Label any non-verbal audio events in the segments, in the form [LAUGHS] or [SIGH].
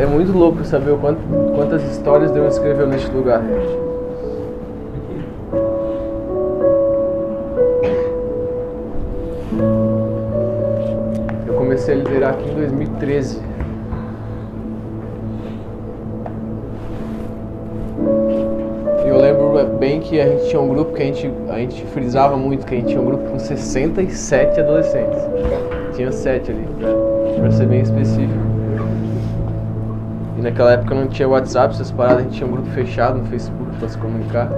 é muito louco saber o quanto, quantas histórias Deus escreveu neste lugar. Eu comecei a liderar aqui em 2013. E eu lembro bem que a gente tinha um grupo que a gente, a gente frisava muito, que a gente tinha um grupo com 67 adolescentes. Tinha 7 ali, pra ser bem específico. E naquela época não tinha WhatsApp, essas paradas, a gente tinha um grupo fechado no Facebook pra se comunicar.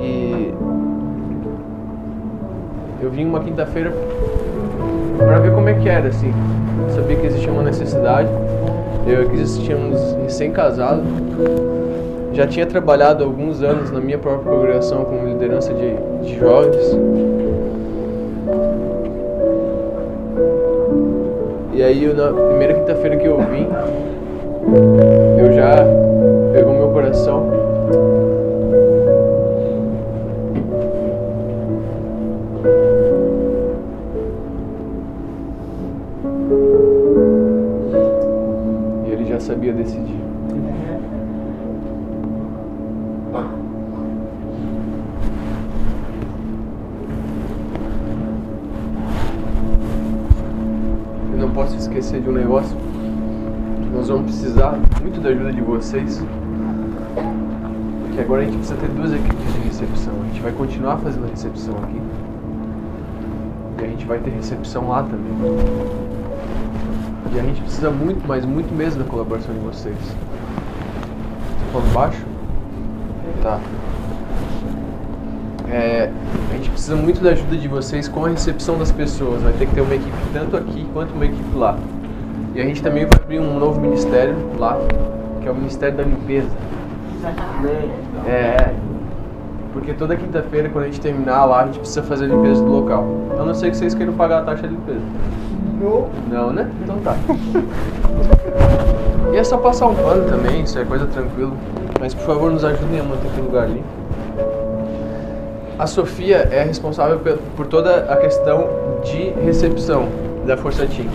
E eu vim uma quinta-feira pra ver como é que era, assim. Eu sabia que existia uma necessidade. Eu e a tínhamos recém-casado. Já tinha trabalhado alguns anos na minha própria congregação como liderança de, de jovens. E aí, na primeira quinta-feira que eu vim, eu já pegou meu coração. Vocês. Porque agora a gente precisa ter duas equipes de recepção. A gente vai continuar fazendo a recepção aqui. E a gente vai ter recepção lá também. E a gente precisa muito, mas muito mesmo da colaboração de vocês. Tá falando baixo? Tá. É, a gente precisa muito da ajuda de vocês com a recepção das pessoas. Vai ter que ter uma equipe tanto aqui quanto uma equipe lá. E a gente também vai abrir um novo ministério lá, que é o Ministério da Limpeza. É, porque toda quinta-feira, quando a gente terminar lá, a gente precisa fazer a limpeza do local. A não ser que vocês queiram pagar a taxa de limpeza. Não. Não, né? Então tá. E é só passar um pano também, isso é coisa tranquila. Mas por favor, nos ajudem a manter aquele lugar limpo. A Sofia é responsável por toda a questão de recepção da Força Team.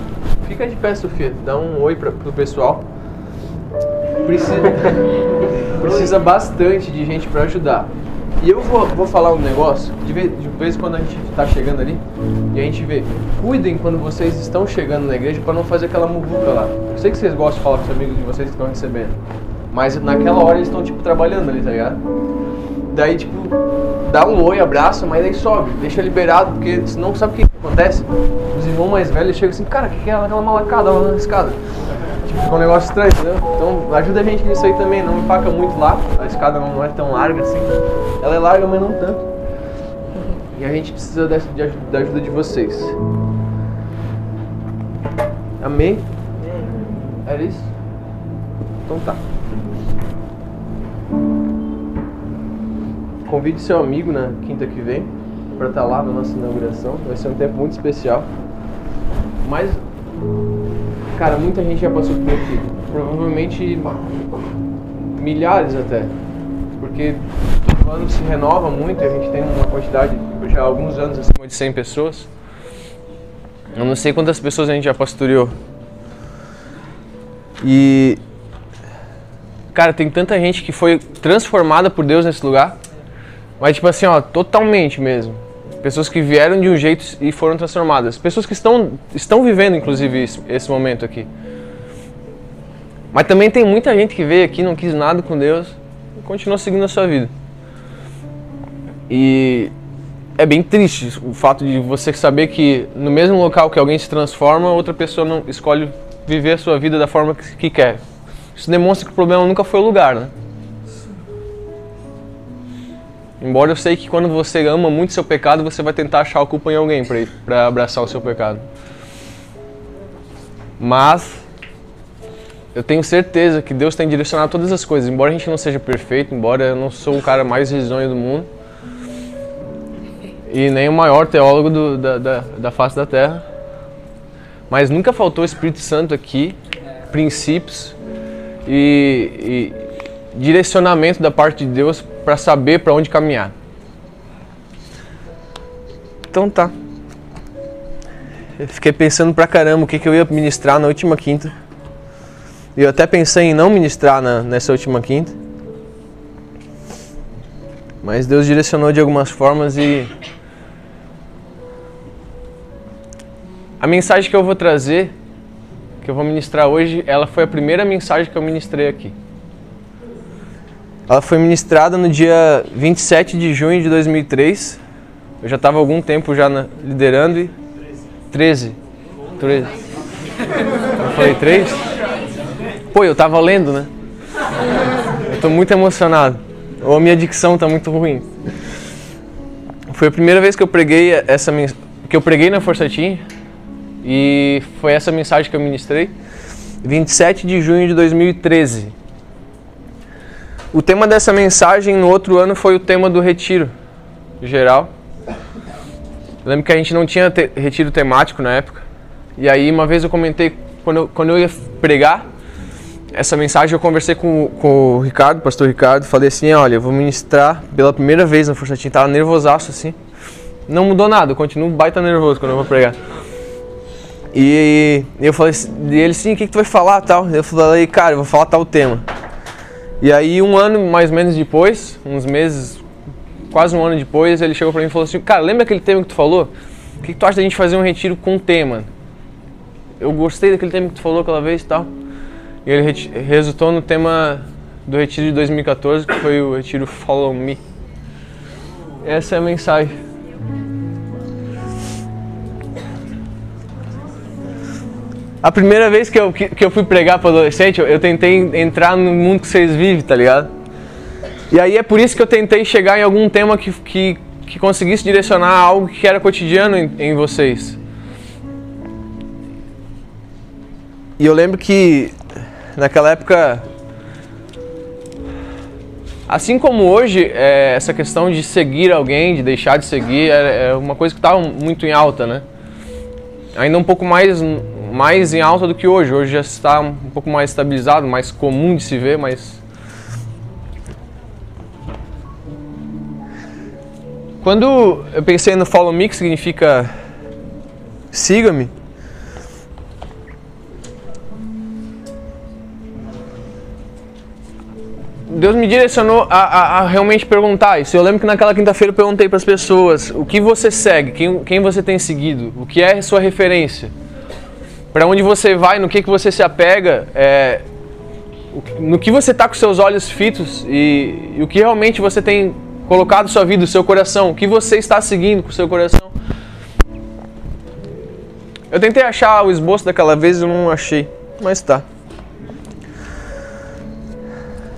Fica de pé, Sofia. Dá um oi pra, pro pessoal. Precisa, [LAUGHS] precisa bastante de gente para ajudar. E eu vou, vou falar um negócio, de vez, de vez em quando a gente tá chegando ali, e a gente vê, cuidem quando vocês estão chegando na igreja para não fazer aquela muvuca lá. Eu sei que vocês gostam de falar com os amigos de vocês que estão recebendo, mas naquela hora eles estão tipo trabalhando ali, tá ligado? Daí tipo, dá um oi, abraça, mas daí sobe, deixa liberado, porque senão sabe o que acontece? Os irmãos mais velhos chegam assim, cara, o que, que é aquela malacada lá na escada? Tipo, fica um negócio estranho, entendeu? Então ajuda a gente nisso aí também, não empaca muito lá, a escada não é tão larga assim. Ela é larga, mas não tanto. E a gente precisa dessa, de da ajuda de vocês. Amém? Era isso? Então tá. Convide seu amigo na quinta que vem para estar lá na nossa inauguração. Vai ser um tempo muito especial. Mas, cara, muita gente já passou por aqui. Provavelmente milhares até. Porque todo ano se renova muito e a gente tem uma quantidade, já há alguns anos, acima de 100 pessoas. Eu não sei quantas pessoas a gente já pastoreou. E. Cara, tem tanta gente que foi transformada por Deus nesse lugar. Mas, tipo assim, ó, totalmente mesmo. Pessoas que vieram de um jeito e foram transformadas. Pessoas que estão, estão vivendo, inclusive, esse, esse momento aqui. Mas também tem muita gente que veio aqui, não quis nada com Deus e continuou seguindo a sua vida. E é bem triste o fato de você saber que no mesmo local que alguém se transforma, outra pessoa não escolhe viver a sua vida da forma que, que quer. Isso demonstra que o problema nunca foi o lugar, né? Embora eu sei que quando você ama muito seu pecado, você vai tentar achar a culpa em alguém para abraçar o seu pecado. Mas eu tenho certeza que Deus tem direcionado todas as coisas. Embora a gente não seja perfeito, embora eu não sou o cara mais risonho do mundo e nem o maior teólogo do, da, da, da face da terra, mas nunca faltou o Espírito Santo aqui, princípios e, e direcionamento da parte de Deus para saber para onde caminhar. Então tá. eu fiquei pensando pra caramba o que, que eu ia ministrar na última quinta. E eu até pensei em não ministrar na, nessa última quinta. Mas Deus direcionou de algumas formas e. A mensagem que eu vou trazer, que eu vou ministrar hoje, ela foi a primeira mensagem que eu ministrei aqui. Ela foi ministrada no dia 27 de junho de 2003. Eu já estava algum tempo já na, liderando e 13. 13. Eu falei 3? Pô, eu tava lendo, né? Eu tô muito emocionado. Ou a minha dicção tá muito ruim. Foi a primeira vez que eu preguei essa que eu preguei na Força Team e foi essa mensagem que eu ministrei. 27 de junho de 2013. O tema dessa mensagem no outro ano foi o tema do retiro geral. Eu lembro que a gente não tinha te retiro temático na época. E aí uma vez eu comentei, quando eu, quando eu ia pregar essa mensagem, eu conversei com, com o Ricardo, pastor Ricardo, falei assim, olha, eu vou ministrar pela primeira vez na Força Team, tava nervosaço assim. Não mudou nada, eu continuo baita nervoso quando eu vou pregar. E eu falei, e ele sim, o que, que tu vai falar tal? Eu falei, cara, eu vou falar tal tema. E aí um ano mais ou menos depois, uns meses, quase um ano depois, ele chegou para mim e falou assim: Cara, lembra aquele tema que tu falou? O que, que tu acha da gente fazer um retiro com tema? Eu gostei daquele tema que tu falou aquela vez e tal. E ele resultou no tema do retiro de 2014, que foi o retiro Follow Me. Essa é a mensagem. A primeira vez que eu, que, que eu fui pregar para adolescente, eu, eu tentei entrar no mundo que vocês vivem, tá ligado? E aí é por isso que eu tentei chegar em algum tema que, que, que conseguisse direcionar algo que era cotidiano em, em vocês. E eu lembro que naquela época, assim como hoje, é, essa questão de seguir alguém, de deixar de seguir, é, é uma coisa que estava muito em alta, né? Ainda um pouco mais, mais em alta do que hoje. Hoje já está um pouco mais estabilizado, mais comum de se ver, mas Quando eu pensei no follow me, que significa siga-me, Deus me direcionou a, a, a, realmente perguntar isso. Eu lembro que naquela quinta-feira eu perguntei para as pessoas o que você segue, quem, quem você tem seguido, o que é sua referência, para onde você vai, no que, que você se apega, é, no que você está com seus olhos fitos e, e o que realmente você tem colocado sua vida, seu coração, o que você está seguindo com o seu coração. Eu tentei achar o esboço daquela vez e não achei, mas tá.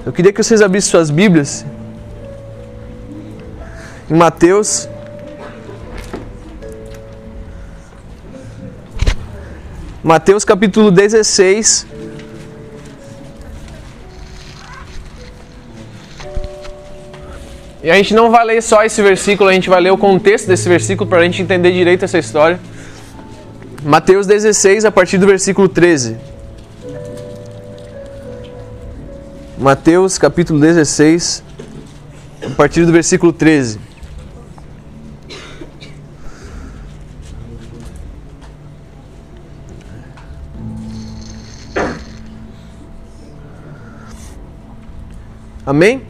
Eu queria que vocês abrissem suas Bíblias em Mateus. Mateus capítulo 16. E a gente não vai ler só esse versículo, a gente vai ler o contexto desse versículo para a gente entender direito essa história. Mateus 16, a partir do versículo 13. Mateus capítulo 16, a partir do versículo 13. Amém?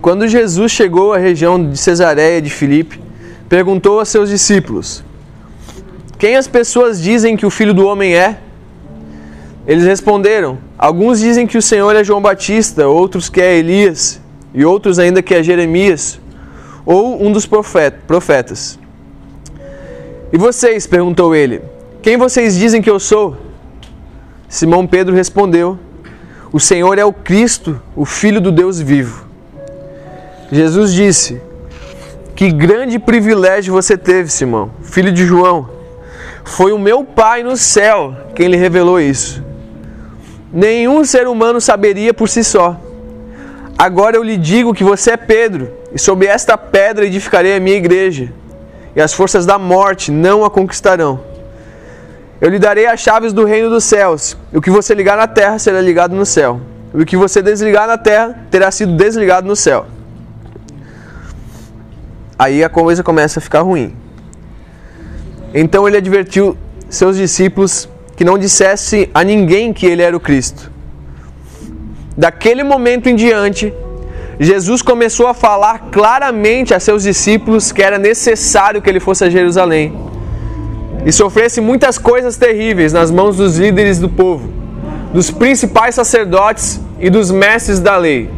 Quando Jesus chegou à região de Cesareia de Filipe, perguntou a seus discípulos: Quem as pessoas dizem que o filho do homem é? Eles responderam: Alguns dizem que o Senhor é João Batista, outros que é Elias, e outros ainda que é Jeremias, ou um dos profetas. E vocês? perguntou ele: Quem vocês dizem que eu sou? Simão Pedro respondeu: O Senhor é o Cristo, o Filho do Deus vivo. Jesus disse: Que grande privilégio você teve, Simão, filho de João. Foi o meu Pai no céu quem lhe revelou isso. Nenhum ser humano saberia por si só. Agora eu lhe digo que você é Pedro, e sobre esta pedra edificarei a minha igreja, e as forças da morte não a conquistarão. Eu lhe darei as chaves do reino dos céus, o que você ligar na terra será ligado no céu, o que você desligar na terra terá sido desligado no céu. Aí a coisa começa a ficar ruim. Então ele advertiu seus discípulos que não dissesse a ninguém que ele era o Cristo. Daquele momento em diante, Jesus começou a falar claramente a seus discípulos que era necessário que ele fosse a Jerusalém e sofresse muitas coisas terríveis nas mãos dos líderes do povo, dos principais sacerdotes e dos mestres da lei.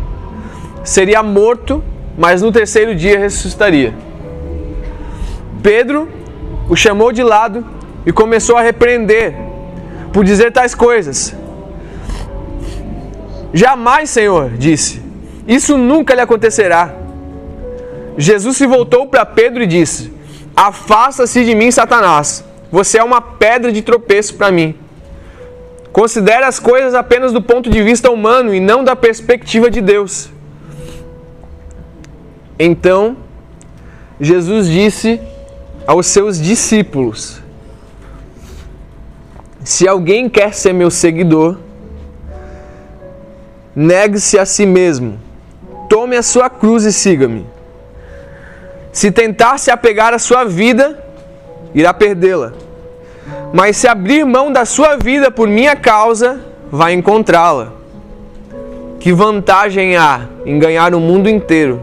Seria morto, mas no terceiro dia ressuscitaria. Pedro o chamou de lado e começou a repreender por dizer tais coisas. Jamais, Senhor, disse, isso nunca lhe acontecerá. Jesus se voltou para Pedro e disse: Afasta-se de mim, Satanás. Você é uma pedra de tropeço para mim. Considere as coisas apenas do ponto de vista humano e não da perspectiva de Deus. Então, Jesus disse aos seus discípulos: Se alguém quer ser meu seguidor, negue-se a si mesmo, tome a sua cruz e siga-me. Se tentar se apegar à sua vida, irá perdê-la. Mas se abrir mão da sua vida por minha causa, vai encontrá-la. Que vantagem há em ganhar o mundo inteiro,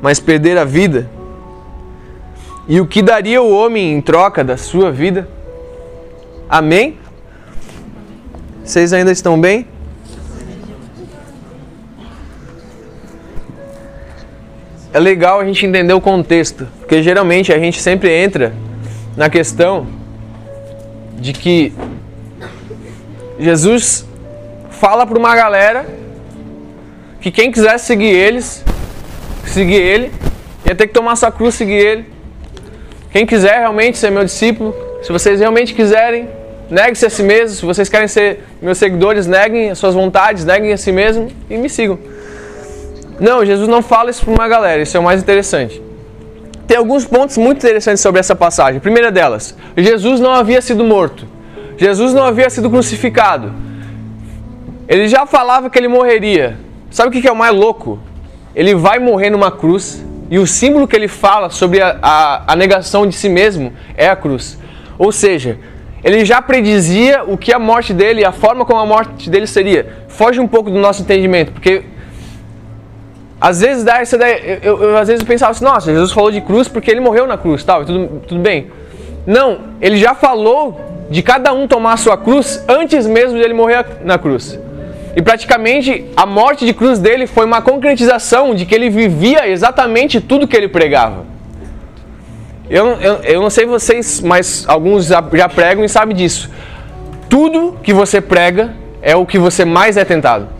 mas perder a vida? E o que daria o homem em troca da sua vida? Amém? Vocês ainda estão bem? é legal a gente entender o contexto, porque geralmente a gente sempre entra na questão de que Jesus fala para uma galera que quem quisesse seguir eles, seguir ele, ia ter que tomar sua cruz seguir ele. Quem quiser realmente ser meu discípulo, se vocês realmente quiserem, negue-se a si mesmo. Se vocês querem ser meus seguidores, neguem as suas vontades, neguem a si mesmo e me sigam. Não, Jesus não fala isso para uma galera, isso é o mais interessante. Tem alguns pontos muito interessantes sobre essa passagem. A primeira delas, Jesus não havia sido morto. Jesus não havia sido crucificado. Ele já falava que ele morreria. Sabe o que é o mais louco? Ele vai morrer numa cruz e o símbolo que ele fala sobre a, a, a negação de si mesmo é a cruz. Ou seja, ele já predizia o que a morte dele, a forma como a morte dele seria. Foge um pouco do nosso entendimento, porque às vezes dá essa ideia, eu, eu, eu, às vezes pensava assim, nossa, Jesus falou de cruz porque ele morreu na cruz, tal, tudo, tudo bem. Não, ele já falou de cada um tomar a sua cruz antes mesmo de ele morrer na cruz. E praticamente a morte de cruz dele foi uma concretização de que ele vivia exatamente tudo que ele pregava. Eu, eu, eu não sei vocês, mas alguns já, já pregam e sabem disso. Tudo que você prega é o que você mais é tentado.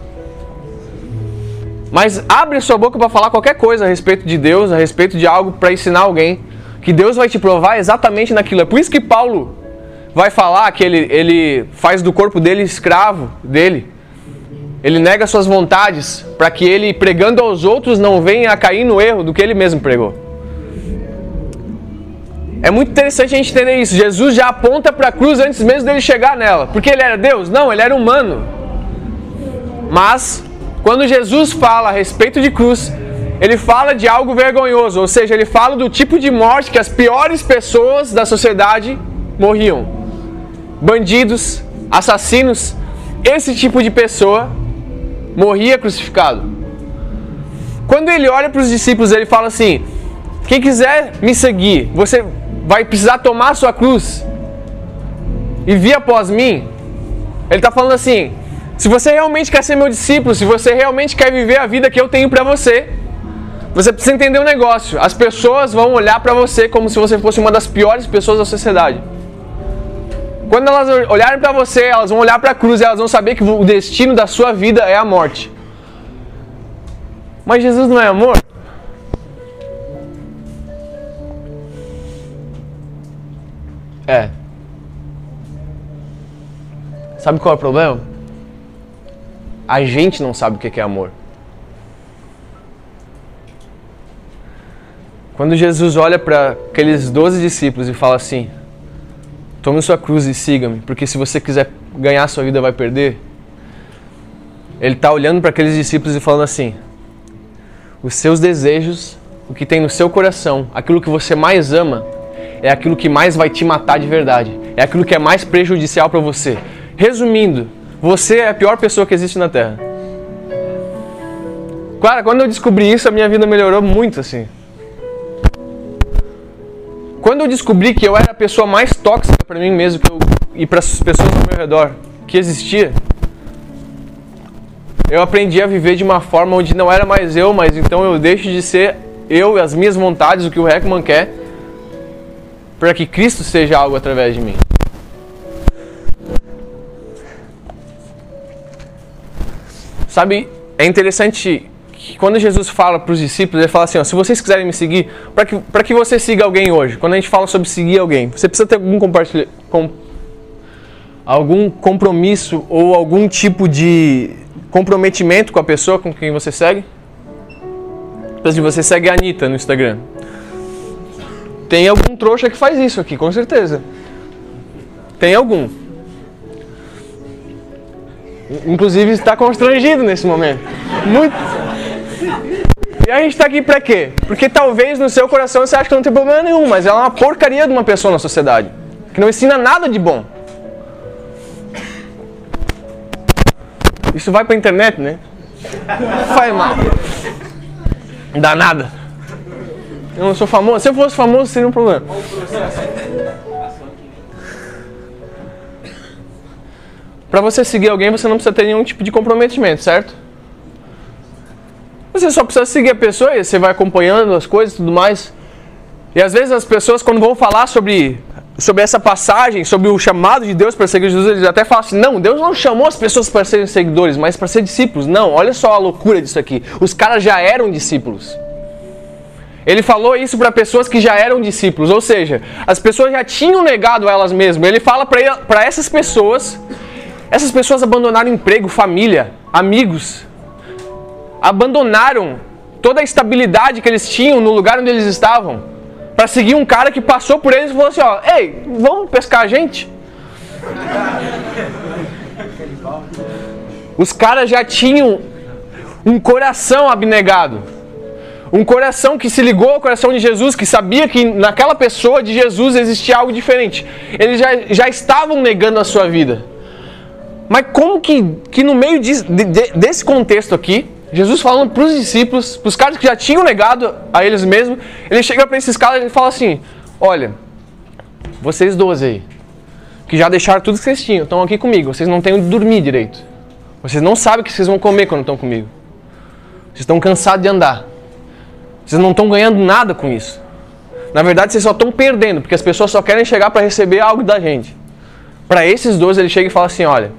Mas abre sua boca para falar qualquer coisa a respeito de Deus, a respeito de algo para ensinar alguém, que Deus vai te provar exatamente naquilo. É por isso que Paulo vai falar que ele, ele faz do corpo dele escravo dele. Ele nega suas vontades para que ele, pregando aos outros, não venha a cair no erro do que ele mesmo pregou. É muito interessante a gente entender isso. Jesus já aponta para a cruz antes mesmo dele chegar nela. Porque ele era Deus? Não, ele era humano. Mas quando Jesus fala a respeito de cruz, ele fala de algo vergonhoso, ou seja, ele fala do tipo de morte que as piores pessoas da sociedade morriam. Bandidos, assassinos, esse tipo de pessoa morria crucificado. Quando ele olha para os discípulos, ele fala assim: Quem quiser me seguir, você vai precisar tomar sua cruz e vir após mim. Ele está falando assim: se você realmente quer ser meu discípulo, se você realmente quer viver a vida que eu tenho para você, você precisa entender um negócio. As pessoas vão olhar para você como se você fosse uma das piores pessoas da sociedade. Quando elas olharem para você, elas vão olhar para a cruz elas vão saber que o destino da sua vida é a morte. Mas Jesus não é amor? É. Sabe qual é o problema? A gente não sabe o que é amor. Quando Jesus olha para aqueles doze discípulos e fala assim: Tome sua cruz e siga-me, porque se você quiser ganhar sua vida, vai perder. Ele está olhando para aqueles discípulos e falando assim: Os seus desejos, o que tem no seu coração, aquilo que você mais ama, é aquilo que mais vai te matar de verdade. É aquilo que é mais prejudicial para você. Resumindo, você é a pior pessoa que existe na Terra. Cara, quando eu descobri isso, a minha vida melhorou muito assim. Quando eu descobri que eu era a pessoa mais tóxica para mim mesmo eu, e para as pessoas ao meu redor que existia, eu aprendi a viver de uma forma onde não era mais eu, mas então eu deixo de ser eu e as minhas vontades, o que o Heckman quer, para que Cristo seja algo através de mim. Sabe, é interessante que quando Jesus fala para os discípulos, ele fala assim: ó, se vocês quiserem me seguir, para que, que você siga alguém hoje, quando a gente fala sobre seguir alguém, você precisa ter algum compartilha, com, algum compromisso ou algum tipo de comprometimento com a pessoa com quem você segue? Por exemplo, você segue a Anitta no Instagram. Tem algum trouxa que faz isso aqui, com certeza. Tem algum. Inclusive está constrangido nesse momento. Muito. E a gente está aqui para quê? Porque talvez no seu coração você acha que não tem problema nenhum, mas ela é uma porcaria de uma pessoa na sociedade. Que não ensina nada de bom. Isso vai pra internet, né? Faz mal. Dá nada. Eu não sou famoso. Se eu fosse famoso, seria um problema. Para você seguir alguém, você não precisa ter nenhum tipo de comprometimento, certo? Você só precisa seguir a pessoa e você vai acompanhando as coisas e tudo mais. E às vezes as pessoas, quando vão falar sobre sobre essa passagem, sobre o chamado de Deus para seguir Jesus, eles até falam assim: não, Deus não chamou as pessoas para serem seguidores, mas para ser discípulos. Não, olha só a loucura disso aqui. Os caras já eram discípulos. Ele falou isso para pessoas que já eram discípulos, ou seja, as pessoas já tinham negado elas mesmas. Ele fala para essas pessoas, essas pessoas abandonaram emprego, família, amigos, abandonaram toda a estabilidade que eles tinham no lugar onde eles estavam para seguir um cara que passou por eles e falou assim: ó, ei, vamos pescar a gente? Os caras já tinham um coração abnegado. Um coração que se ligou ao coração de Jesus, que sabia que naquela pessoa de Jesus existia algo diferente. Eles já, já estavam negando a sua vida. Mas como que, que no meio de, de, desse contexto aqui, Jesus falando para os discípulos, para os caras que já tinham negado a eles mesmos, ele chega para esses caras e fala assim: Olha, vocês doze aí, que já deixaram tudo que vocês tinham, estão aqui comigo, vocês não têm onde dormir direito. Vocês não sabem o que vocês vão comer quando estão comigo. Vocês estão cansados de andar. Vocês não estão ganhando nada com isso. Na verdade, vocês só estão perdendo, porque as pessoas só querem chegar para receber algo da gente. Para esses dois, ele chega e fala assim: Olha,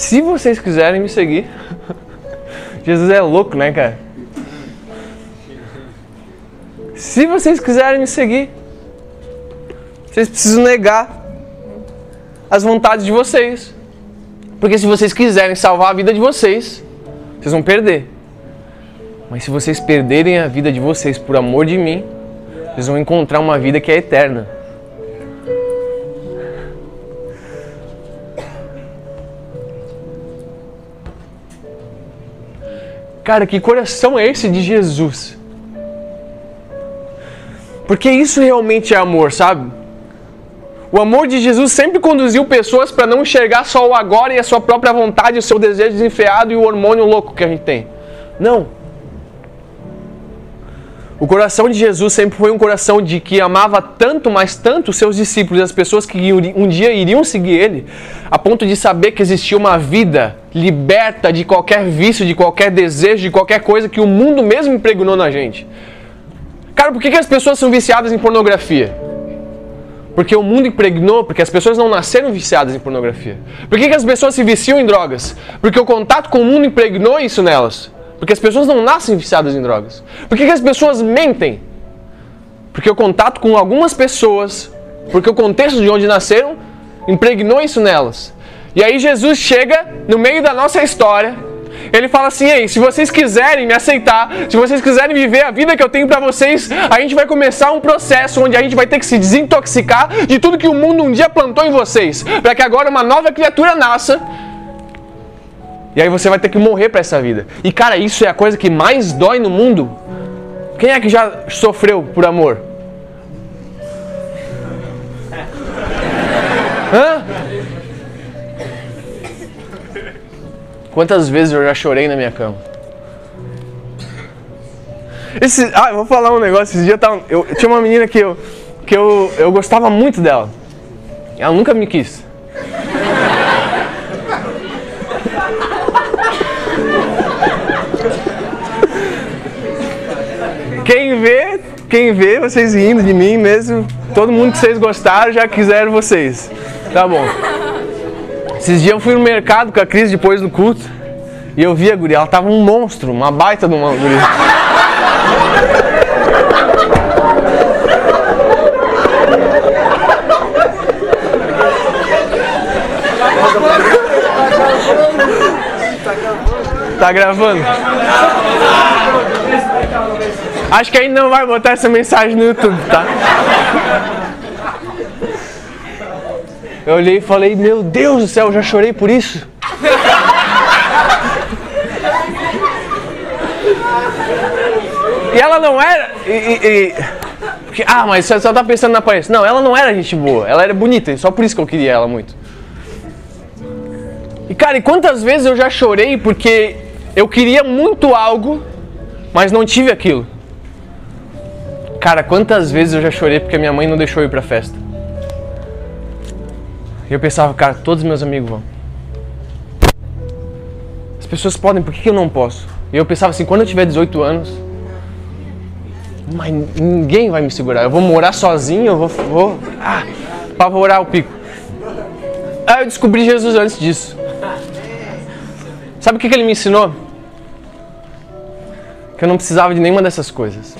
se vocês quiserem me seguir. [LAUGHS] Jesus é louco, né, cara? Se vocês quiserem me seguir, vocês precisam negar as vontades de vocês. Porque se vocês quiserem salvar a vida de vocês, vocês vão perder. Mas se vocês perderem a vida de vocês por amor de mim, vocês vão encontrar uma vida que é eterna. Cara, que coração é esse de Jesus? Porque isso realmente é amor, sabe? O amor de Jesus sempre conduziu pessoas para não enxergar só o agora e a sua própria vontade, o seu desejo desenfreado e o hormônio louco que a gente tem. Não. O coração de Jesus sempre foi um coração de que amava tanto, mas tanto seus discípulos as pessoas que um dia iriam seguir ele, a ponto de saber que existia uma vida liberta de qualquer vício, de qualquer desejo, de qualquer coisa que o mundo mesmo impregnou na gente. Cara, por que, as pessoas são viciadas em pornografia? Porque o mundo impregnou, porque as pessoas não nasceram viciadas em pornografia. Por que as pessoas se viciam em drogas? Porque o contato com o mundo impregnou isso nelas. Porque as pessoas não nascem viciadas em drogas. Por que, as pessoas mentem? Porque o contato com algumas pessoas, porque o contexto de onde nasceram, impregnou isso nelas. E aí Jesus chega no meio da nossa história, ele fala assim: Ei, se vocês quiserem me aceitar, se vocês quiserem viver a vida que eu tenho para vocês, a gente vai começar um processo onde a gente vai ter que se desintoxicar de tudo que o mundo um dia plantou em vocês, para que agora uma nova criatura nasça e aí você vai ter que morrer para essa vida. E cara, isso é a coisa que mais dói no mundo. Quem é que já sofreu por amor? Hã? Quantas vezes eu já chorei na minha cama? Esse, ah, eu vou falar um negócio. Esse dia tava, eu, tinha uma menina que eu, que eu, eu gostava muito dela. Ela nunca me quis. Quem vê, quem vê vocês rindo de mim mesmo, todo mundo que vocês gostaram já quiseram vocês. Tá bom. Esses dias eu fui no mercado com a Cris depois do culto e eu vi a guria, ela tava um monstro, uma baita de uma guria. Tá gravando? Acho que ainda não vai botar essa mensagem no YouTube, tá? Eu olhei e falei, meu Deus do céu, eu já chorei por isso. E ela não era. E, e, e, ah, mas você só tá pensando na aparência. Não, ela não era gente boa, ela era bonita, só por isso que eu queria ela muito. E cara, e quantas vezes eu já chorei porque eu queria muito algo, mas não tive aquilo. Cara, quantas vezes eu já chorei porque minha mãe não deixou eu ir pra festa. E eu pensava, cara, todos meus amigos vão. As pessoas podem, por que eu não posso? E eu pensava assim, quando eu tiver 18 anos, mas ninguém vai me segurar. Eu vou morar sozinho, eu vou, vou ah, pavorar o pico. Aí eu descobri Jesus antes disso. Sabe o que, que ele me ensinou? Que eu não precisava de nenhuma dessas coisas.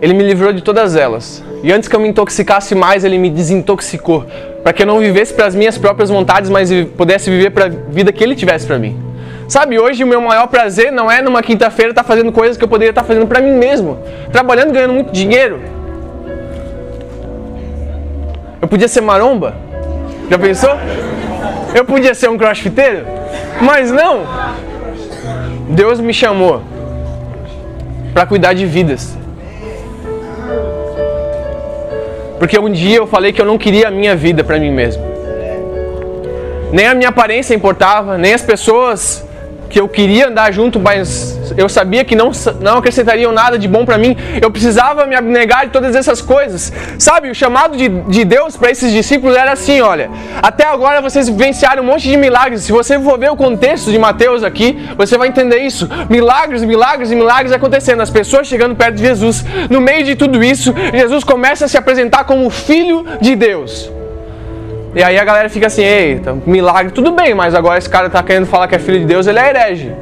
Ele me livrou de todas elas. E antes que eu me intoxicasse mais, ele me desintoxicou. Para que eu não vivesse para as minhas próprias vontades, mas pudesse viver para a vida que ele tivesse para mim. Sabe, hoje o meu maior prazer não é numa quinta-feira estar tá fazendo coisas que eu poderia estar tá fazendo para mim mesmo. Trabalhando, ganhando muito dinheiro. Eu podia ser maromba? Já pensou? Eu podia ser um crossfiteiro? Mas não! Deus me chamou para cuidar de vidas. Porque um dia eu falei que eu não queria a minha vida para mim mesmo. Nem a minha aparência importava, nem as pessoas que eu queria andar junto, mas eu sabia que não, não acrescentariam nada de bom para mim. Eu precisava me abnegar de todas essas coisas. Sabe, o chamado de, de Deus para esses discípulos era assim: olha, até agora vocês vivenciaram um monte de milagres. Se você for ver o contexto de Mateus aqui, você vai entender isso. Milagres, milagres e milagres acontecendo, as pessoas chegando perto de Jesus. No meio de tudo isso, Jesus começa a se apresentar como Filho de Deus. E aí a galera fica assim, eita, milagre, tudo bem, mas agora esse cara tá querendo falar que é filho de Deus, ele é herege.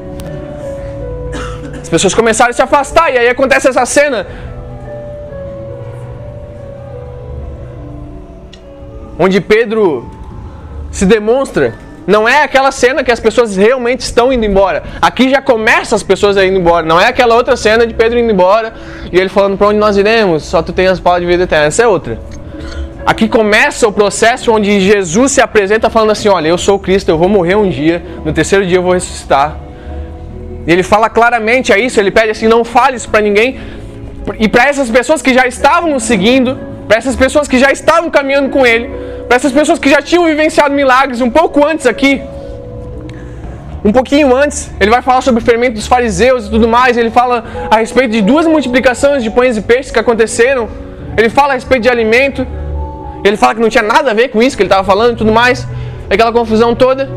As pessoas começaram a se afastar, e aí acontece essa cena. Onde Pedro se demonstra. Não é aquela cena que as pessoas realmente estão indo embora. Aqui já começa as pessoas indo embora. Não é aquela outra cena de Pedro indo embora e ele falando para onde nós iremos. Só tu tens as palavras de vida eterna. Essa é outra. Aqui começa o processo onde Jesus se apresenta falando assim: Olha, eu sou o Cristo, eu vou morrer um dia, no terceiro dia eu vou ressuscitar. E ele fala claramente a isso, ele pede assim: Não fale isso para ninguém. E para essas pessoas que já estavam nos seguindo, para essas pessoas que já estavam caminhando com ele, para essas pessoas que já tinham vivenciado milagres um pouco antes aqui, um pouquinho antes, ele vai falar sobre o fermento dos fariseus e tudo mais. Ele fala a respeito de duas multiplicações de pães e peixes que aconteceram. Ele fala a respeito de alimento. Ele fala que não tinha nada a ver com isso que ele estava falando e tudo mais. Aquela confusão toda.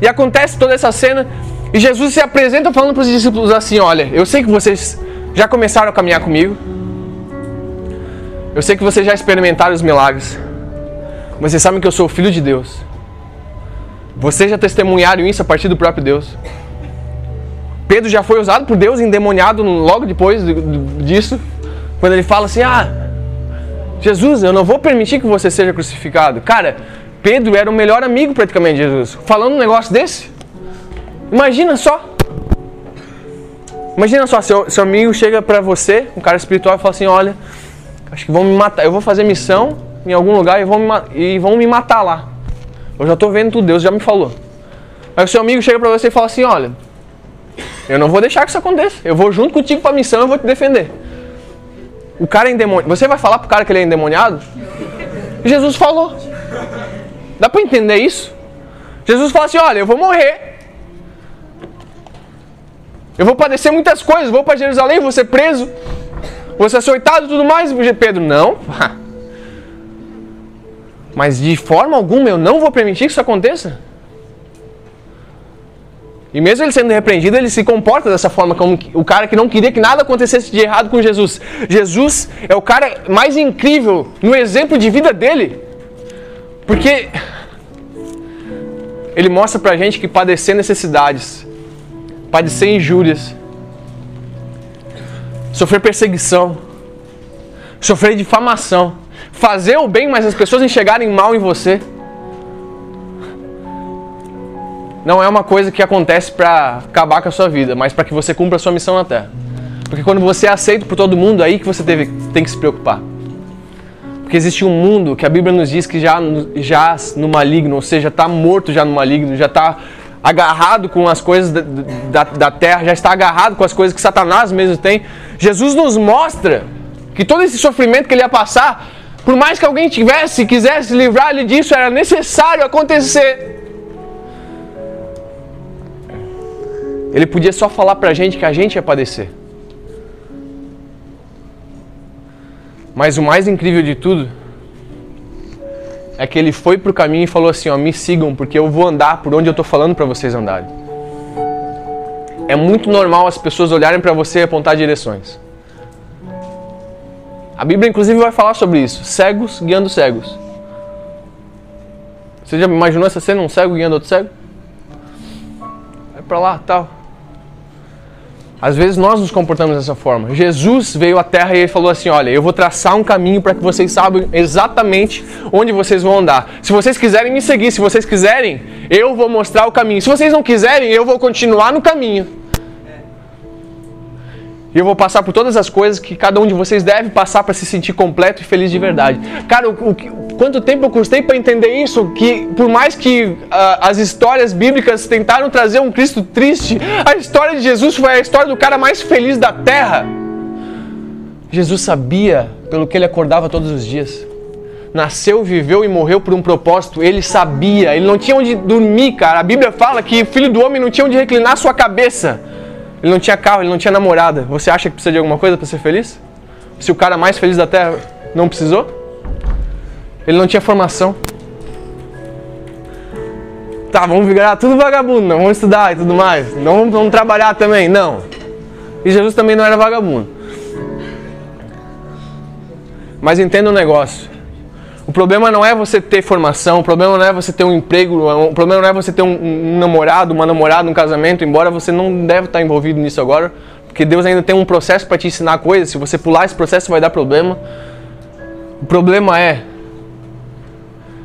E acontece toda essa cena. E Jesus se apresenta falando para os discípulos assim: Olha, eu sei que vocês já começaram a caminhar comigo. Eu sei que vocês já experimentaram os milagres. Mas vocês sabem que eu sou filho de Deus. Vocês já testemunharam isso a partir do próprio Deus. Pedro já foi usado por Deus, endemoniado logo depois disso. Quando ele fala assim: Ah, Jesus, eu não vou permitir que você seja crucificado. Cara, Pedro era o melhor amigo praticamente de Jesus. Falando um negócio desse. Imagina só. Imagina só, seu, seu amigo chega para você, um cara espiritual, e fala assim: Olha, acho que vão me matar. Eu vou fazer missão em algum lugar e vão me, e vão me matar lá. Eu já estou vendo tudo, Deus já me falou. Aí o seu amigo chega para você e fala assim: Olha, eu não vou deixar que isso aconteça. Eu vou junto contigo para missão, eu vou te defender. O cara é endemoniado. Você vai falar pro cara que ele é endemoniado? Jesus falou. Dá para entender isso? Jesus fala assim: Olha, eu vou morrer. Eu vou padecer muitas coisas. Vou para Jerusalém, vou ser preso. Vou ser açoitado e tudo mais. Pedro, não. [LAUGHS] Mas de forma alguma eu não vou permitir que isso aconteça. E mesmo ele sendo repreendido, ele se comporta dessa forma, como o cara que não queria que nada acontecesse de errado com Jesus. Jesus é o cara mais incrível no exemplo de vida dele. Porque ele mostra pra gente que padecer necessidades, padecer injúrias, sofrer perseguição, sofrer difamação, fazer o bem, mas as pessoas enxergarem mal em você não é uma coisa que acontece para acabar com a sua vida, mas para que você cumpra a sua missão na Terra. Porque quando você é aceito por todo mundo, é aí que você teve, tem que se preocupar. Porque existe um mundo que a Bíblia nos diz que já, já no maligno, ou seja, está morto já no maligno, já está agarrado com as coisas da, da, da, terra, já está agarrado com as coisas que Satanás mesmo tem. Jesus nos mostra que todo esse sofrimento que ele ia passar, por mais que alguém tivesse, quisesse livrar ele disso, era necessário acontecer. Ele podia só falar pra gente que a gente ia padecer. Mas o mais incrível de tudo é que ele foi pro caminho e falou assim, ó, me sigam porque eu vou andar por onde eu tô falando para vocês andarem. É muito normal as pessoas olharem para você e apontar direções. A Bíblia inclusive vai falar sobre isso, cegos guiando cegos. Você já imaginou essa cena, um cego guiando outro cego? Vai para lá, tal. Às vezes nós nos comportamos dessa forma. Jesus veio à Terra e ele falou assim: Olha, eu vou traçar um caminho para que vocês saibam exatamente onde vocês vão andar. Se vocês quiserem me seguir, se vocês quiserem, eu vou mostrar o caminho. Se vocês não quiserem, eu vou continuar no caminho. E eu vou passar por todas as coisas que cada um de vocês deve passar para se sentir completo e feliz de verdade. Cara, o, o quanto tempo eu custei para entender isso? Que por mais que uh, as histórias bíblicas tentaram trazer um Cristo triste, a história de Jesus foi a história do cara mais feliz da terra. Jesus sabia pelo que ele acordava todos os dias. Nasceu, viveu e morreu por um propósito. Ele sabia, ele não tinha onde dormir, cara. A Bíblia fala que o filho do homem não tinha onde reclinar sua cabeça. Ele não tinha carro, ele não tinha namorada. Você acha que precisa de alguma coisa para ser feliz? Se o cara mais feliz da terra não precisou? Ele não tinha formação. Tá, vamos virar tudo vagabundo, não vamos estudar e tudo mais. Não vamos, trabalhar também, não. E Jesus também não era vagabundo. Mas entenda um negócio. O problema não é você ter formação, o problema não é você ter um emprego, o problema não é você ter um, um namorado, uma namorada, um casamento, embora você não deve estar envolvido nisso agora, porque Deus ainda tem um processo para te ensinar coisas. Se você pular esse processo, vai dar problema. O problema é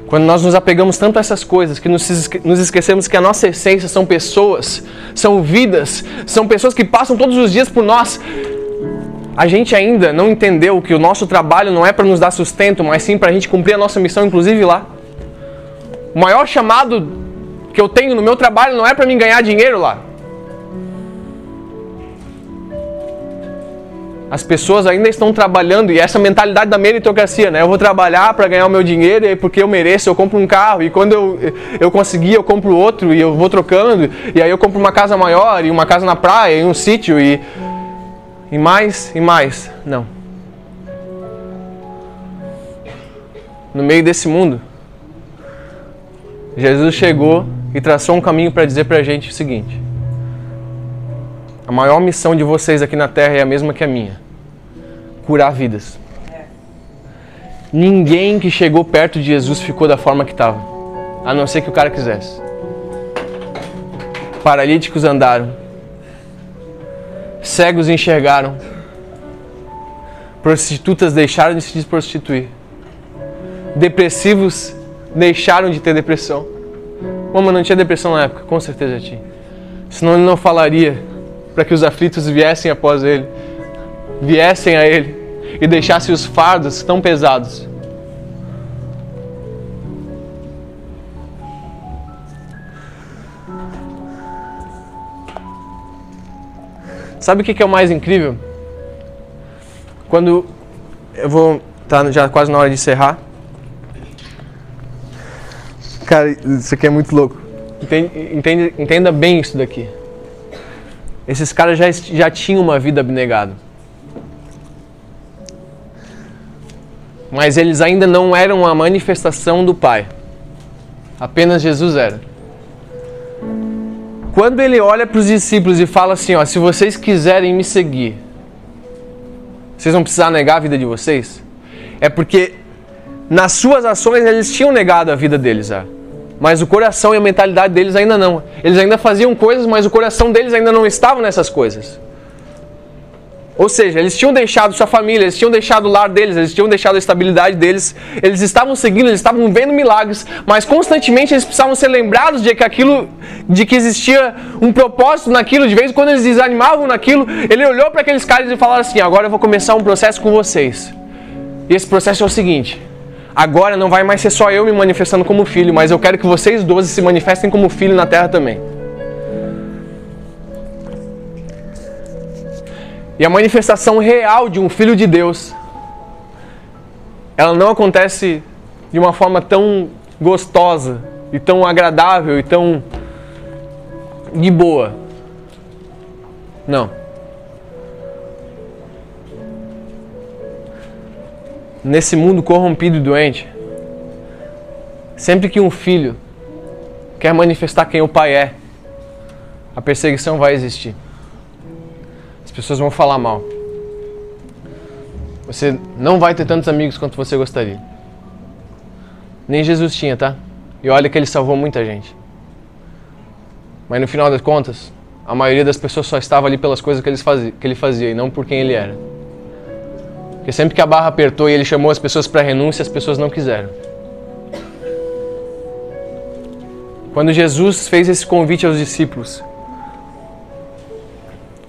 quando nós nos apegamos tanto a essas coisas que nos esquecemos que a nossa essência são pessoas, são vidas, são pessoas que passam todos os dias por nós a gente ainda não entendeu que o nosso trabalho não é para nos dar sustento, mas sim para a gente cumprir a nossa missão, inclusive lá. O maior chamado que eu tenho no meu trabalho não é para mim ganhar dinheiro lá. As pessoas ainda estão trabalhando e essa mentalidade da meritocracia, né? Eu vou trabalhar para ganhar o meu dinheiro e porque eu mereço, eu compro um carro e quando eu, eu conseguir eu compro outro e eu vou trocando e aí eu compro uma casa maior e uma casa na praia e um sítio e e mais e mais. Não. No meio desse mundo, Jesus chegou e traçou um caminho para dizer para a gente o seguinte: a maior missão de vocês aqui na terra é a mesma que a minha: curar vidas. Ninguém que chegou perto de Jesus ficou da forma que estava, a não ser que o cara quisesse. Paralíticos andaram, cegos enxergaram, prostitutas deixaram de se prostituir, depressivos deixaram de ter depressão. Mama não tinha depressão na época, com certeza tinha. Senão ele não falaria para que os aflitos viessem após ele, viessem a ele e deixassem os fardos tão pesados. Sabe o que é o mais incrível? Quando eu vou. Tá já quase na hora de encerrar. Cara, isso aqui é muito louco. entenda, entenda bem isso daqui. Esses caras já, já tinham uma vida abnegada. Mas eles ainda não eram a manifestação do Pai. Apenas Jesus era. Quando ele olha para os discípulos e fala assim: ó, se vocês quiserem me seguir, vocês vão precisar negar a vida de vocês? É porque nas suas ações eles tinham negado a vida deles, é. Mas o coração e a mentalidade deles ainda não. Eles ainda faziam coisas, mas o coração deles ainda não estava nessas coisas. Ou seja, eles tinham deixado sua família, eles tinham deixado o lar deles, eles tinham deixado a estabilidade deles, eles estavam seguindo, eles estavam vendo milagres, mas constantemente eles precisavam ser lembrados de que aquilo, de que existia um propósito naquilo. De vez em quando eles desanimavam naquilo, ele olhou para aqueles caras e falou assim: Agora eu vou começar um processo com vocês. E esse processo é o seguinte: agora não vai mais ser só eu me manifestando como filho, mas eu quero que vocês doze se manifestem como filho na terra também. E a manifestação real de um filho de Deus, ela não acontece de uma forma tão gostosa e tão agradável e tão de boa. Não. Nesse mundo corrompido e doente, sempre que um filho quer manifestar quem o pai é, a perseguição vai existir pessoas vão falar mal. Você não vai ter tantos amigos quanto você gostaria. Nem Jesus tinha, tá? E olha que ele salvou muita gente. Mas no final das contas, a maioria das pessoas só estava ali pelas coisas que ele fazia, que ele fazia e não por quem ele era. Porque sempre que a barra apertou e ele chamou as pessoas para renúncia, as pessoas não quiseram. Quando Jesus fez esse convite aos discípulos,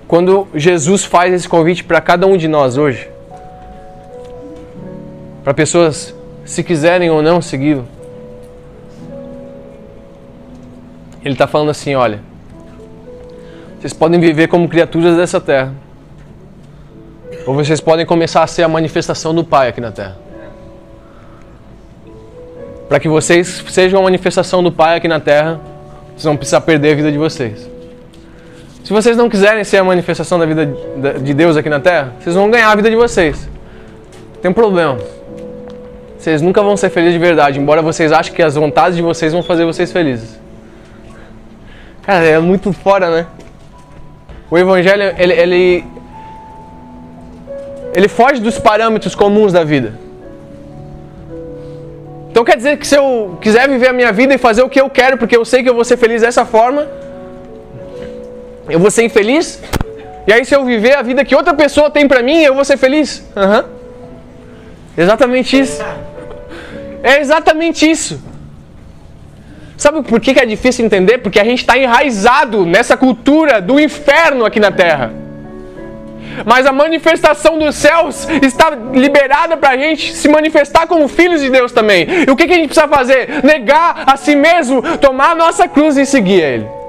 quando Jesus faz esse convite para cada um de nós hoje, para pessoas se quiserem ou não segui-lo, Ele está falando assim: olha, vocês podem viver como criaturas dessa terra, ou vocês podem começar a ser a manifestação do Pai aqui na terra. Para que vocês sejam a manifestação do Pai aqui na terra, vocês vão precisar perder a vida de vocês. Se vocês não quiserem ser a manifestação da vida de Deus aqui na terra, vocês vão ganhar a vida de vocês. Tem um problema. Vocês nunca vão ser felizes de verdade, embora vocês achem que as vontades de vocês vão fazer vocês felizes. Cara, é muito fora, né? O evangelho, ele, ele, ele foge dos parâmetros comuns da vida. Então quer dizer que se eu quiser viver a minha vida e fazer o que eu quero, porque eu sei que eu vou ser feliz dessa forma, eu vou ser infeliz? E aí, se eu viver a vida que outra pessoa tem pra mim, eu vou ser feliz? Uhum. Exatamente isso. É exatamente isso. Sabe por que é difícil entender? Porque a gente está enraizado nessa cultura do inferno aqui na terra. Mas a manifestação dos céus está liberada para a gente se manifestar como filhos de Deus também. E o que, que a gente precisa fazer? Negar a si mesmo, tomar a nossa cruz e seguir Ele.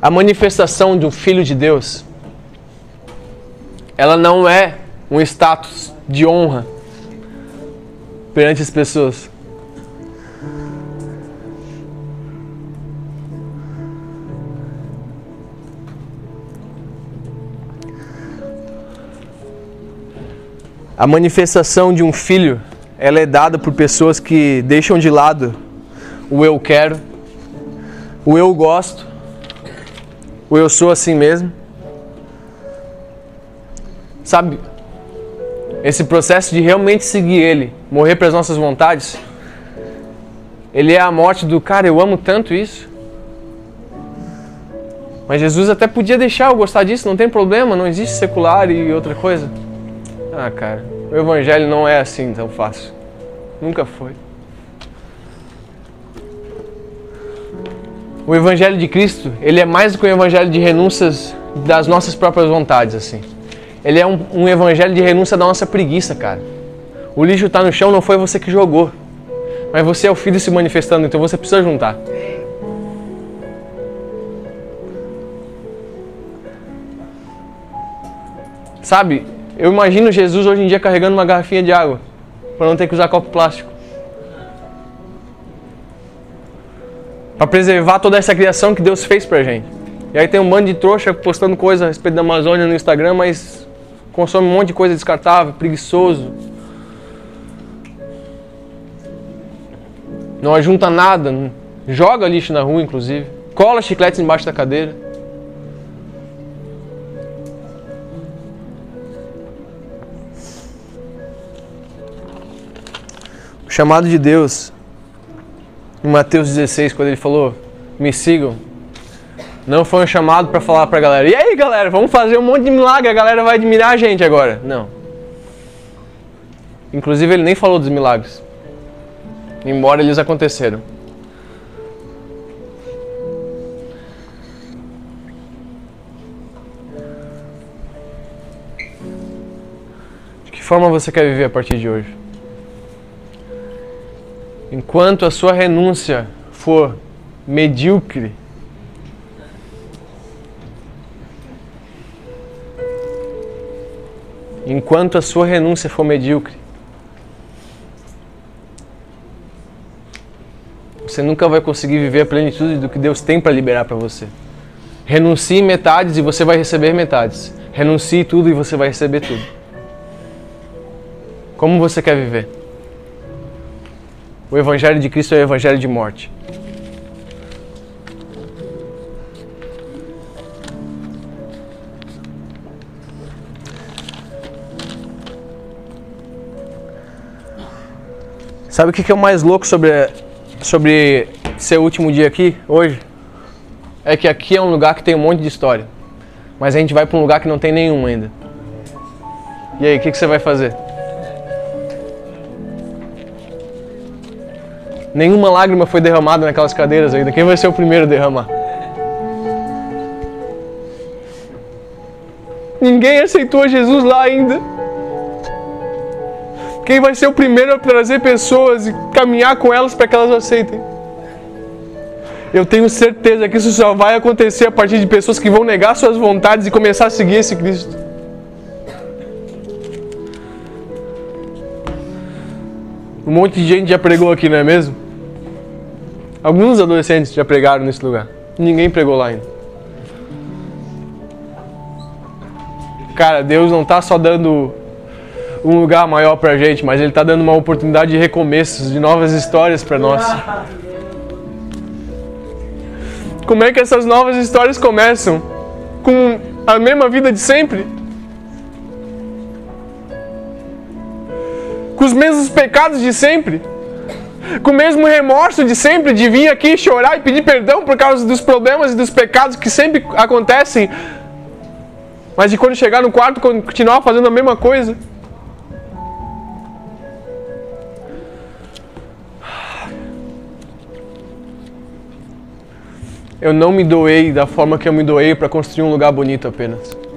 A manifestação um filho de Deus, ela não é um status de honra perante as pessoas. A manifestação de um filho, ela é dada por pessoas que deixam de lado o eu quero, o eu gosto o eu sou assim mesmo? Sabe, esse processo de realmente seguir Ele, morrer para as nossas vontades, ele é a morte do cara, eu amo tanto isso. Mas Jesus até podia deixar eu gostar disso, não tem problema, não existe secular e outra coisa. Ah, cara, o evangelho não é assim tão fácil. Nunca foi. o evangelho de Cristo, ele é mais do que um evangelho de renúncias das nossas próprias vontades, assim. Ele é um, um evangelho de renúncia da nossa preguiça, cara. O lixo está no chão, não foi você que jogou. Mas você é o filho se manifestando, então você precisa juntar. Sabe, eu imagino Jesus hoje em dia carregando uma garrafinha de água. para não ter que usar copo plástico. Para preservar toda essa criação que Deus fez pra gente. E aí tem um bando de trouxa postando coisa a respeito da Amazônia no Instagram, mas consome um monte de coisa descartável, preguiçoso. Não ajunta nada, joga lixo na rua, inclusive. Cola chicletes embaixo da cadeira. Chamado de Deus, em Mateus 16, quando ele falou: Me sigam, não foi um chamado para falar para a galera: e aí galera, vamos fazer um monte de milagre, a galera vai admirar a gente agora. Não. Inclusive, ele nem falou dos milagres, embora eles aconteceram. De que forma você quer viver a partir de hoje? Enquanto a sua renúncia for medíocre, enquanto a sua renúncia for medíocre. Você nunca vai conseguir viver a plenitude do que Deus tem para liberar para você. Renuncie metades e você vai receber metades. Renuncie tudo e você vai receber tudo. Como você quer viver? O Evangelho de Cristo é o Evangelho de morte. Sabe o que é o mais louco sobre, sobre ser o último dia aqui, hoje? É que aqui é um lugar que tem um monte de história. Mas a gente vai para um lugar que não tem nenhum ainda. E aí, o que, que você vai fazer? Nenhuma lágrima foi derramada naquelas cadeiras ainda. Quem vai ser o primeiro a derramar? Ninguém aceitou Jesus lá ainda. Quem vai ser o primeiro a trazer pessoas e caminhar com elas para que elas aceitem? Eu tenho certeza que isso só vai acontecer a partir de pessoas que vão negar suas vontades e começar a seguir esse Cristo. Um monte de gente já pregou aqui, não é mesmo? Alguns adolescentes já pregaram nesse lugar. Ninguém pregou lá ainda. Cara, Deus não está só dando um lugar maior pra gente, mas ele está dando uma oportunidade de recomeços, de novas histórias para nós. Como é que essas novas histórias começam? Com a mesma vida de sempre? Com os mesmos pecados de sempre? Com o mesmo remorso de sempre de vir aqui chorar e pedir perdão por causa dos problemas e dos pecados que sempre acontecem, mas de quando chegar no quarto continuar fazendo a mesma coisa? Eu não me doei da forma que eu me doei para construir um lugar bonito apenas.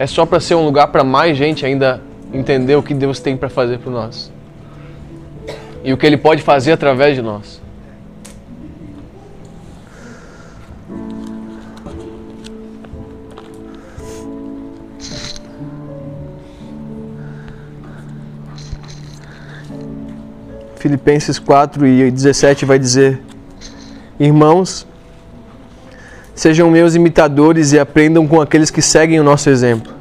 É só para ser um lugar para mais gente ainda entender o que Deus tem para fazer por nós. E o que Ele pode fazer através de nós. Filipenses 4 e 17 vai dizer: Irmãos, sejam meus imitadores e aprendam com aqueles que seguem o nosso exemplo.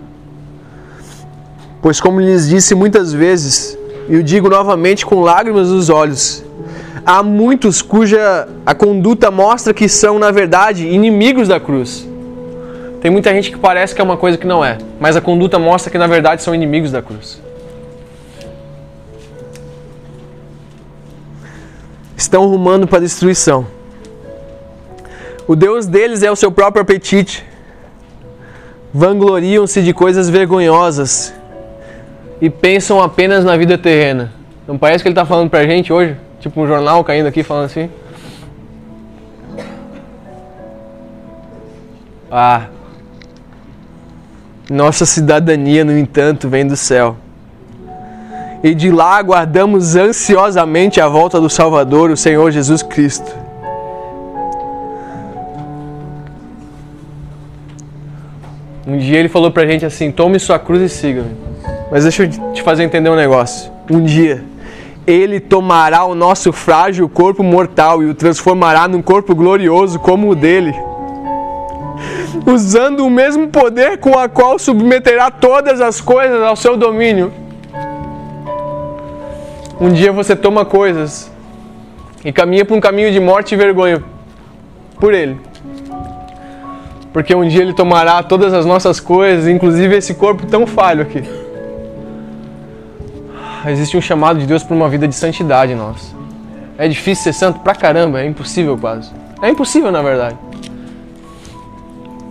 Pois, como lhes disse muitas vezes, e o digo novamente com lágrimas nos olhos, há muitos cuja a conduta mostra que são, na verdade, inimigos da cruz. Tem muita gente que parece que é uma coisa que não é, mas a conduta mostra que, na verdade, são inimigos da cruz. estão rumando para a destruição. O Deus deles é o seu próprio apetite. Vangloriam-se de coisas vergonhosas e pensam apenas na vida terrena. Não parece que ele está falando para a gente hoje? Tipo um jornal caindo aqui falando assim? Ah, nossa cidadania, no entanto, vem do céu e de lá aguardamos ansiosamente a volta do Salvador, o Senhor Jesus Cristo. Dia ele falou pra gente assim: tome sua cruz e siga-me. Mas deixa eu te fazer entender um negócio. Um dia ele tomará o nosso frágil corpo mortal e o transformará num corpo glorioso como o dele, usando o mesmo poder com o qual submeterá todas as coisas ao seu domínio. Um dia você toma coisas e caminha por um caminho de morte e vergonha por ele. Porque um dia ele tomará todas as nossas coisas, inclusive esse corpo tão falho aqui existe um chamado de Deus para uma vida de santidade nossa. É difícil ser santo pra caramba, é impossível quase. É impossível na verdade.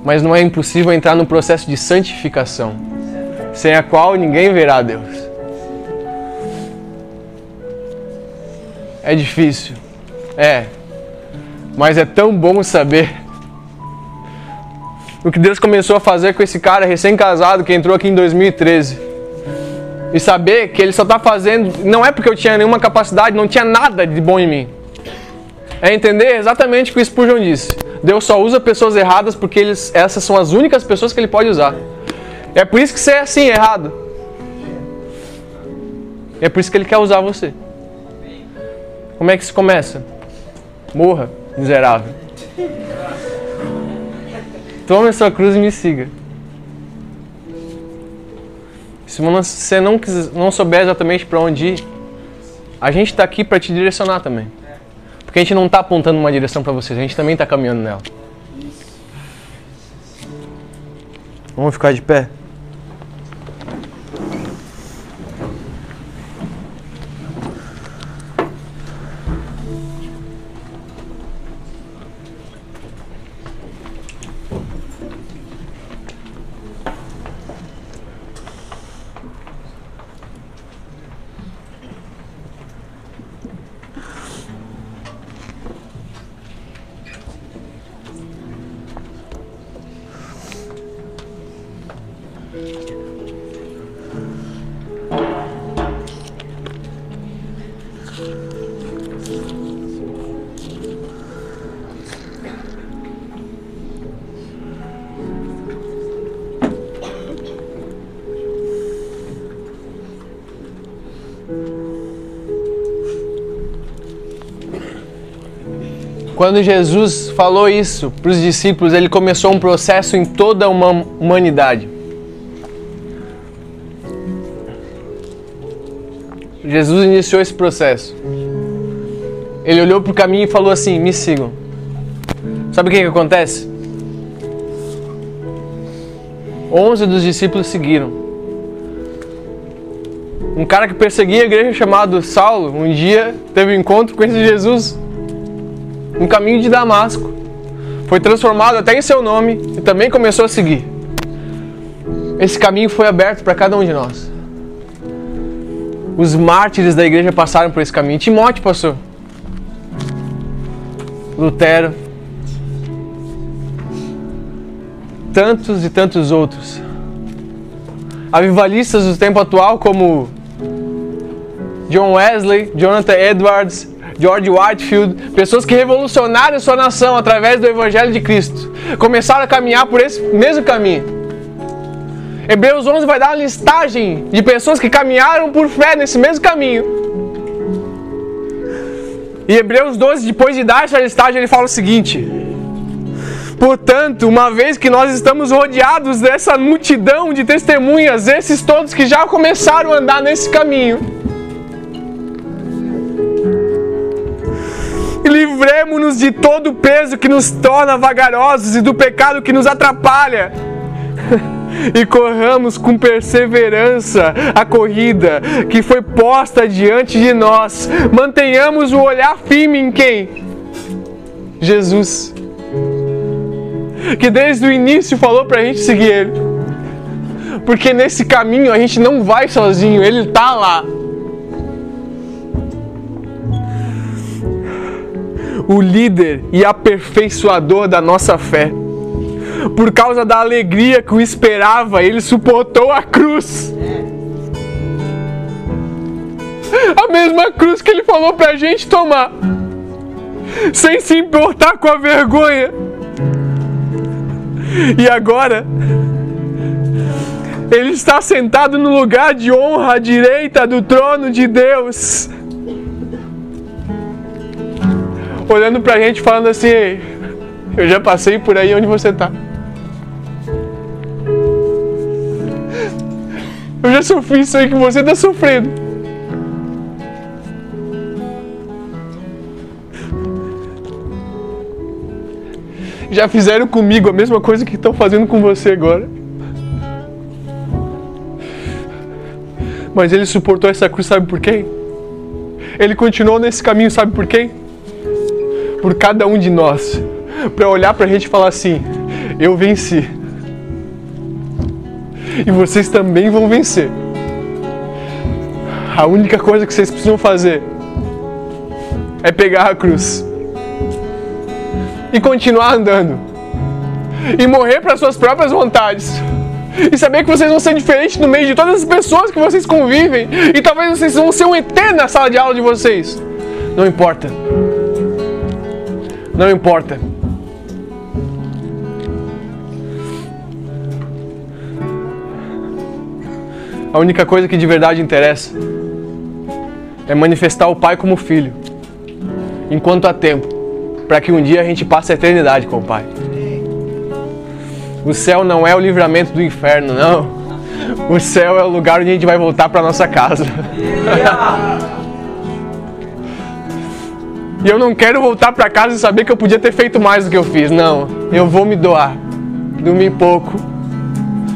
Mas não é impossível entrar no processo de santificação, sem a qual ninguém verá Deus. É difícil, é, mas é tão bom saber o que Deus começou a fazer com esse cara recém-casado que entrou aqui em 2013 e saber que ele só está fazendo, não é porque eu tinha nenhuma capacidade, não tinha nada de bom em mim. É entender exatamente o que o Spurgeon disse. Deus só usa pessoas erradas porque eles, essas são as únicas pessoas que ele pode usar. É por isso que você é assim, errado. É por isso que ele quer usar você. Como é que se começa? Morra, miserável. Tome a sua cruz e me siga. Se você não, não souber exatamente para onde ir, a gente está aqui para te direcionar também. Porque a gente não está apontando uma direção para vocês, a gente também está caminhando nela. Vamos ficar de pé? Quando Jesus falou isso para os discípulos, ele começou um processo em toda a humanidade. Jesus iniciou esse processo. Ele olhou para o caminho e falou assim: Me sigam. Sabe o que, que acontece? Onze dos discípulos seguiram. Um cara que perseguia a igreja chamado Saulo, um dia teve um encontro com esse Jesus no caminho de Damasco. Foi transformado até em seu nome e também começou a seguir. Esse caminho foi aberto para cada um de nós. Os mártires da igreja passaram por esse caminho. Timóteo passou. Lutero. Tantos e tantos outros. Avivalistas do tempo atual, como John Wesley, Jonathan Edwards, George Whitefield, pessoas que revolucionaram sua nação através do Evangelho de Cristo, começaram a caminhar por esse mesmo caminho. Hebreus 11 vai dar uma listagem de pessoas que caminharam por fé nesse mesmo caminho. E Hebreus 12, depois de dar essa listagem, ele fala o seguinte: Portanto, uma vez que nós estamos rodeados dessa multidão de testemunhas, esses todos que já começaram a andar nesse caminho, livremos-nos de todo o peso que nos torna vagarosos e do pecado que nos atrapalha. [LAUGHS] e corramos com perseverança a corrida que foi posta diante de nós. Mantenhamos o olhar firme em quem? Jesus. Que desde o início falou para a gente seguir Ele. Porque nesse caminho a gente não vai sozinho, Ele está lá. O líder e aperfeiçoador da nossa fé. Por causa da alegria que o esperava, ele suportou a cruz. A mesma cruz que ele falou para a gente tomar, sem se importar com a vergonha. E agora, Ele está sentado no lugar de honra à direita do trono de Deus. Olhando pra gente, falando assim: Ei, eu já passei por aí onde você está. Eu já sofri isso aí que você está sofrendo. Já fizeram comigo a mesma coisa que estão fazendo com você agora. Mas ele suportou essa cruz, sabe por quem? Ele continuou nesse caminho, sabe por quem? Por cada um de nós. Para olhar para a gente e falar assim: Eu venci. E vocês também vão vencer. A única coisa que vocês precisam fazer é pegar a cruz e continuar andando e morrer para suas próprias vontades e saber que vocês vão ser diferentes no meio de todas as pessoas que vocês convivem e talvez vocês vão ser um eterno na sala de aula de vocês. Não importa. Não importa. A única coisa que de verdade interessa é manifestar o Pai como filho, enquanto há tempo, para que um dia a gente passe a eternidade com o Pai. O céu não é o livramento do inferno, não. O céu é o lugar onde a gente vai voltar para nossa casa. E eu não quero voltar para casa e saber que eu podia ter feito mais do que eu fiz. Não, eu vou me doar. Dormir pouco,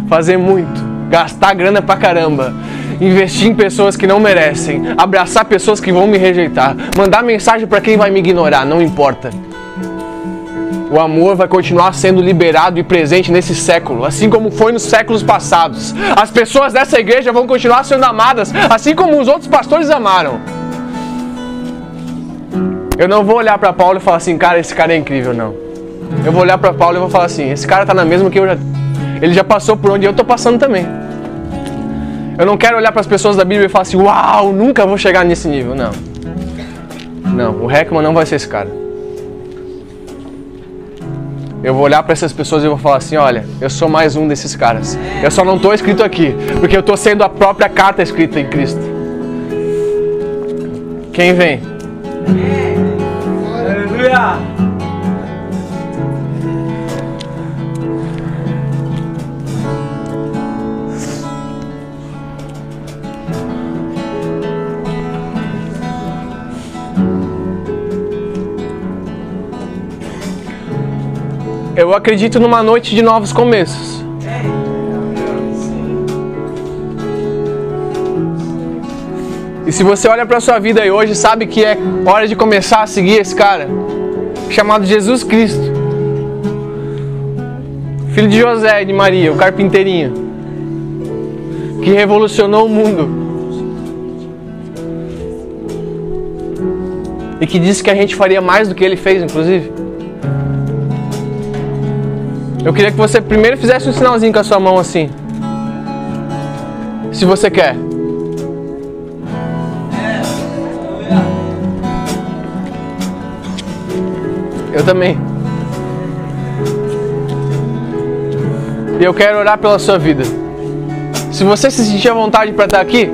fazer muito, gastar grana pra caramba, investir em pessoas que não merecem, abraçar pessoas que vão me rejeitar, mandar mensagem para quem vai me ignorar, não importa. O amor vai continuar sendo liberado e presente nesse século, assim como foi nos séculos passados. As pessoas dessa igreja vão continuar sendo amadas, assim como os outros pastores amaram. Eu não vou olhar para Paulo e falar assim, cara, esse cara é incrível, não. Eu vou olhar para Paulo e vou falar assim, esse cara tá na mesma que eu já. Ele já passou por onde eu tô passando também. Eu não quero olhar para as pessoas da Bíblia e falar assim, uau, nunca vou chegar nesse nível. Não. Não, o Heckman não vai ser esse cara. Eu vou olhar para essas pessoas e vou falar assim: olha, eu sou mais um desses caras. Eu só não estou escrito aqui, porque eu estou sendo a própria carta escrita em Cristo. Quem vem? Eu acredito numa noite de novos começos. E se você olha para sua vida hoje, sabe que é hora de começar a seguir esse cara chamado Jesus Cristo. Filho de José e de Maria, o carpinteirinho, que revolucionou o mundo. E que disse que a gente faria mais do que ele fez, inclusive. Eu queria que você primeiro fizesse um sinalzinho com a sua mão assim. Se você quer. Eu também. E eu quero orar pela sua vida. Se você se sentir à vontade para estar aqui,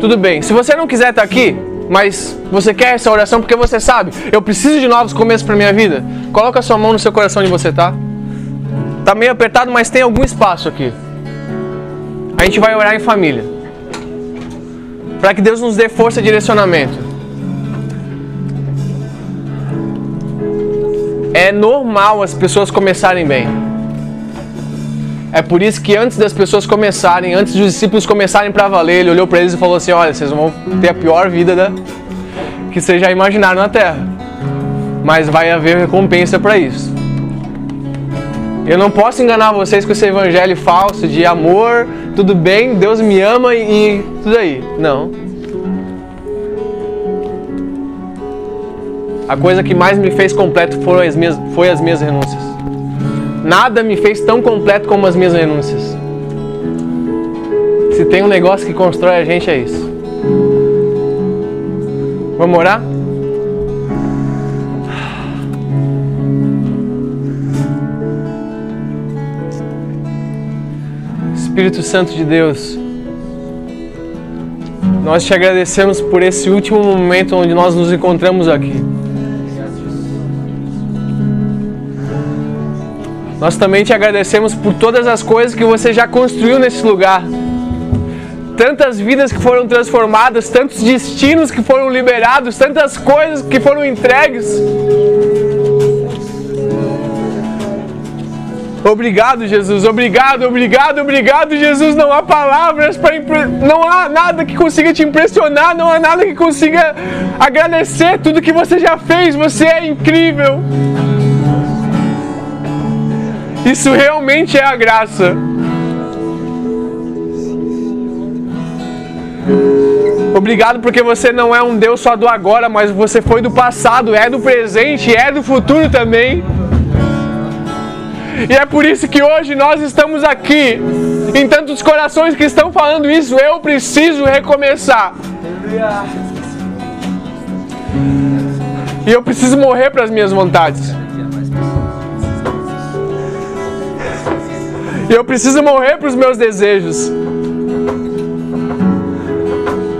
tudo bem. Se você não quiser estar aqui, mas você quer essa oração porque você sabe, eu preciso de novos começos para minha vida, coloca a sua mão no seu coração onde você está. Tá meio apertado, mas tem algum espaço aqui. A gente vai orar em família. Para que Deus nos dê força e direcionamento. É normal as pessoas começarem bem. É por isso que antes das pessoas começarem, antes dos discípulos começarem para valer, ele olhou para eles e falou assim: Olha, vocês vão ter a pior vida da... que vocês já imaginaram na terra. Mas vai haver recompensa para isso. Eu não posso enganar vocês com esse evangelho falso de amor, tudo bem, Deus me ama e, tudo aí. Não. A coisa que mais me fez completo foram as minhas, foi as minhas renúncias. Nada me fez tão completo como as minhas renúncias. Se tem um negócio que constrói a gente, é isso. Vamos orar? Espírito Santo de Deus, nós te agradecemos por esse último momento onde nós nos encontramos aqui. Nós também te agradecemos por todas as coisas que você já construiu nesse lugar. Tantas vidas que foram transformadas, tantos destinos que foram liberados, tantas coisas que foram entregues. Obrigado, Jesus. Obrigado, obrigado, obrigado, Jesus. Não há palavras para impre... não há nada que consiga te impressionar, não há nada que consiga agradecer tudo que você já fez. Você é incrível. Isso realmente é a graça. Obrigado porque você não é um Deus só do agora, mas você foi do passado, é do presente, é do futuro também. E é por isso que hoje nós estamos aqui, em tantos corações que estão falando isso. Eu preciso recomeçar. E eu preciso morrer para as minhas vontades. E eu preciso morrer para os meus desejos.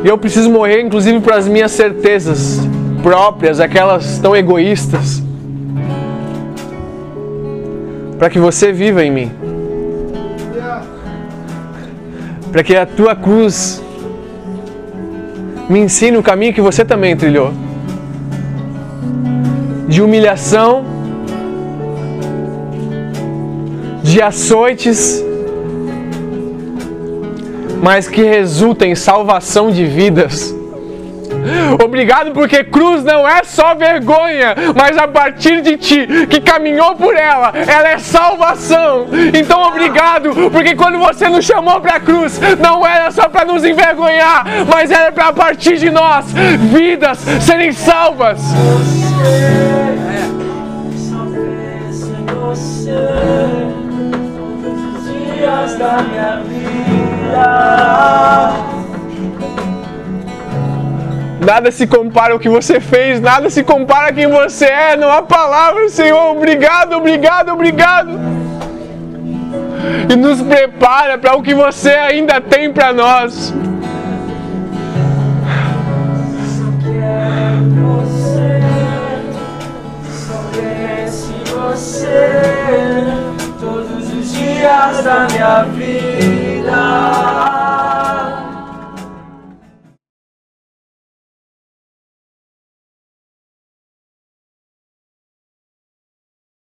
E eu preciso morrer, inclusive, para as minhas certezas próprias, aquelas tão egoístas. Para que você viva em mim. Para que a tua cruz me ensine o caminho que você também trilhou de humilhação de açoites, mas que resulta em salvação de vidas. Obrigado porque cruz não é só vergonha, mas a partir de ti que caminhou por ela, ela é salvação. Então obrigado porque quando você nos chamou para a cruz, não era só para nos envergonhar, mas era para a partir de nós vidas serem salvas. Você dias da minha vida. Nada se compara ao que você fez, nada se compara a quem você é. Não há palavras, Senhor. Obrigado, obrigado, obrigado. E nos prepara para o que você ainda tem para nós. dias da minha vida.